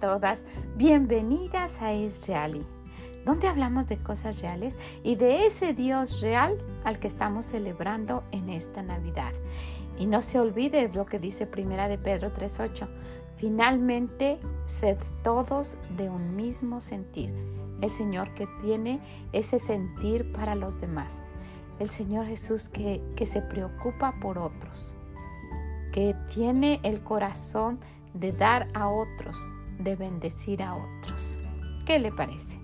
todas, bienvenidas a Es Reali, donde hablamos de cosas reales y de ese Dios real al que estamos celebrando en esta Navidad. Y no se olvide lo que dice Primera de Pedro 3:8. Finalmente, sed todos de un mismo sentir. El Señor que tiene ese sentir para los demás. El Señor Jesús que, que se preocupa por otros, que tiene el corazón de dar a otros, de bendecir a otros. ¿Qué le parece?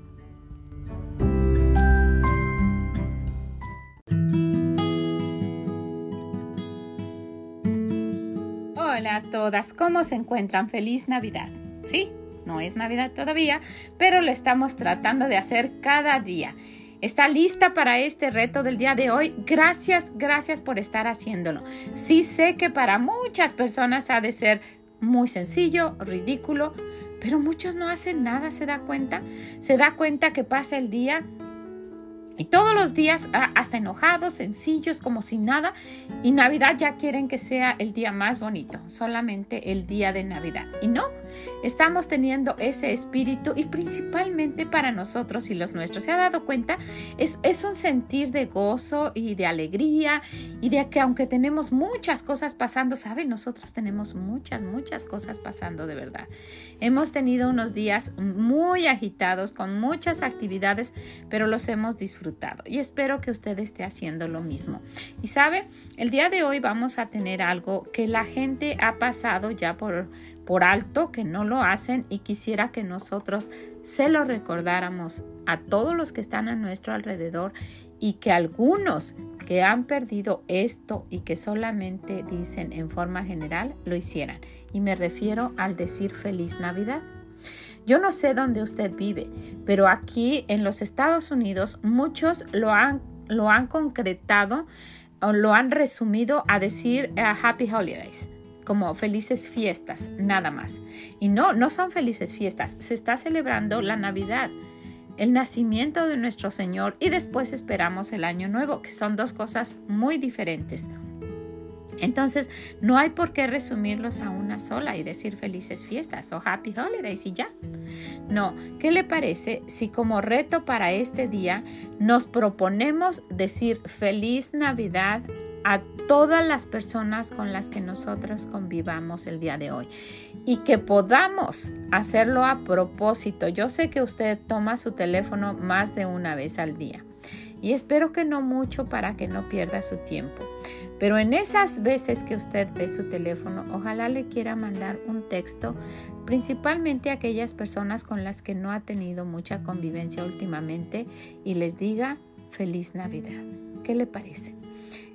Hola a todas, ¿cómo se encuentran? Feliz Navidad. Sí, no es Navidad todavía, pero lo estamos tratando de hacer cada día. ¿Está lista para este reto del día de hoy? Gracias, gracias por estar haciéndolo. Sí sé que para muchas personas ha de ser muy sencillo, ridículo, pero muchos no hacen nada, ¿se da cuenta? Se da cuenta que pasa el día y todos los días, ah, hasta enojados, sencillos, como sin nada. Y Navidad ya quieren que sea el día más bonito, solamente el día de Navidad. Y no, estamos teniendo ese espíritu y principalmente para nosotros y los nuestros. ¿Se ha dado cuenta? Es, es un sentir de gozo y de alegría y de que aunque tenemos muchas cosas pasando, ¿saben? Nosotros tenemos muchas, muchas cosas pasando de verdad. Hemos tenido unos días muy agitados con muchas actividades, pero los hemos disfrutado y espero que usted esté haciendo lo mismo. Y sabe, el día de hoy vamos a tener algo que la gente ha pasado ya por, por alto, que no lo hacen y quisiera que nosotros se lo recordáramos a todos los que están a nuestro alrededor y que algunos que han perdido esto y que solamente dicen en forma general lo hicieran. Y me refiero al decir feliz Navidad. Yo no sé dónde usted vive, pero aquí en los Estados Unidos muchos lo han, lo han concretado o lo han resumido a decir uh, Happy Holidays como felices fiestas, nada más. Y no, no son felices fiestas, se está celebrando la Navidad, el nacimiento de nuestro Señor y después esperamos el Año Nuevo, que son dos cosas muy diferentes. Entonces, no hay por qué resumirlos a una sola y decir felices fiestas o happy holidays y ya. No, ¿qué le parece si como reto para este día nos proponemos decir feliz Navidad a todas las personas con las que nosotros convivamos el día de hoy y que podamos hacerlo a propósito. Yo sé que usted toma su teléfono más de una vez al día y espero que no mucho para que no pierda su tiempo. Pero en esas veces que usted ve su teléfono, ojalá le quiera mandar un texto, principalmente a aquellas personas con las que no ha tenido mucha convivencia últimamente y les diga feliz Navidad. ¿Qué le parece?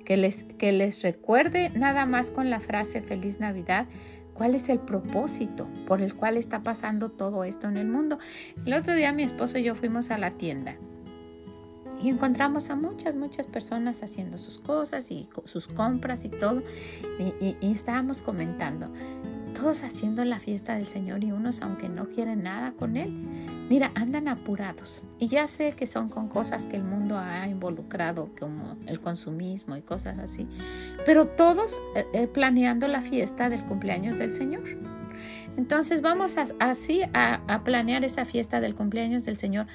Que les, que les recuerde nada más con la frase feliz Navidad cuál es el propósito por el cual está pasando todo esto en el mundo. El otro día mi esposo y yo fuimos a la tienda y encontramos a muchas, muchas personas haciendo sus cosas y sus compras y todo. Y, estábamos comentando, todos haciendo la fiesta del Señor y unos aunque no quieren nada con Él. Mira, andan apurados. Y ya sé que son con cosas que el mundo ha involucrado, como el consumismo y cosas así. Pero todos eh, eh, planeando la fiesta del cumpleaños del Señor. Entonces vamos así a, a planear esa fiesta del cumpleaños del Señor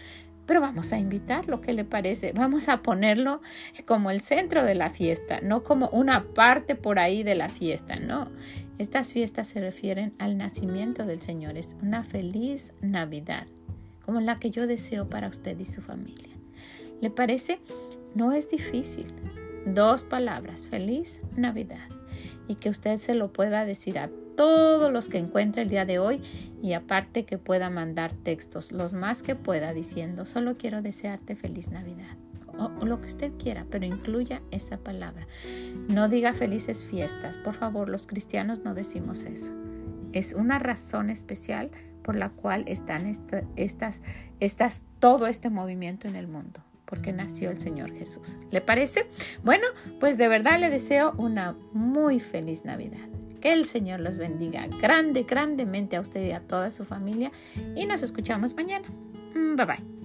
pero vamos a invitarlo, ¿qué le parece? Vamos a ponerlo como el centro de la fiesta, no como una parte por ahí de la fiesta, no. Estas fiestas se refieren al nacimiento del Señor, es una feliz Navidad, como la que yo deseo para usted y su familia. ¿Le parece? No es difícil. Dos palabras, feliz Navidad. Y que usted se lo pueda decir a todos los que encuentre el día de hoy y aparte que pueda mandar textos, los más que pueda, diciendo, solo quiero desearte feliz Navidad. O, lo que usted quiera, pero incluya esa palabra. No diga felices fiestas. Por favor, los cristianos no decimos eso. Es una razón especial por la cual están estas, estas, todo este movimiento en el mundo porque nació el Señor Jesús. ¿Le parece? Bueno, pues de verdad le deseo una muy feliz Navidad. Que el Señor los bendiga grande, grandemente a usted y a toda su familia. Y nos escuchamos mañana. Mm, bye bye.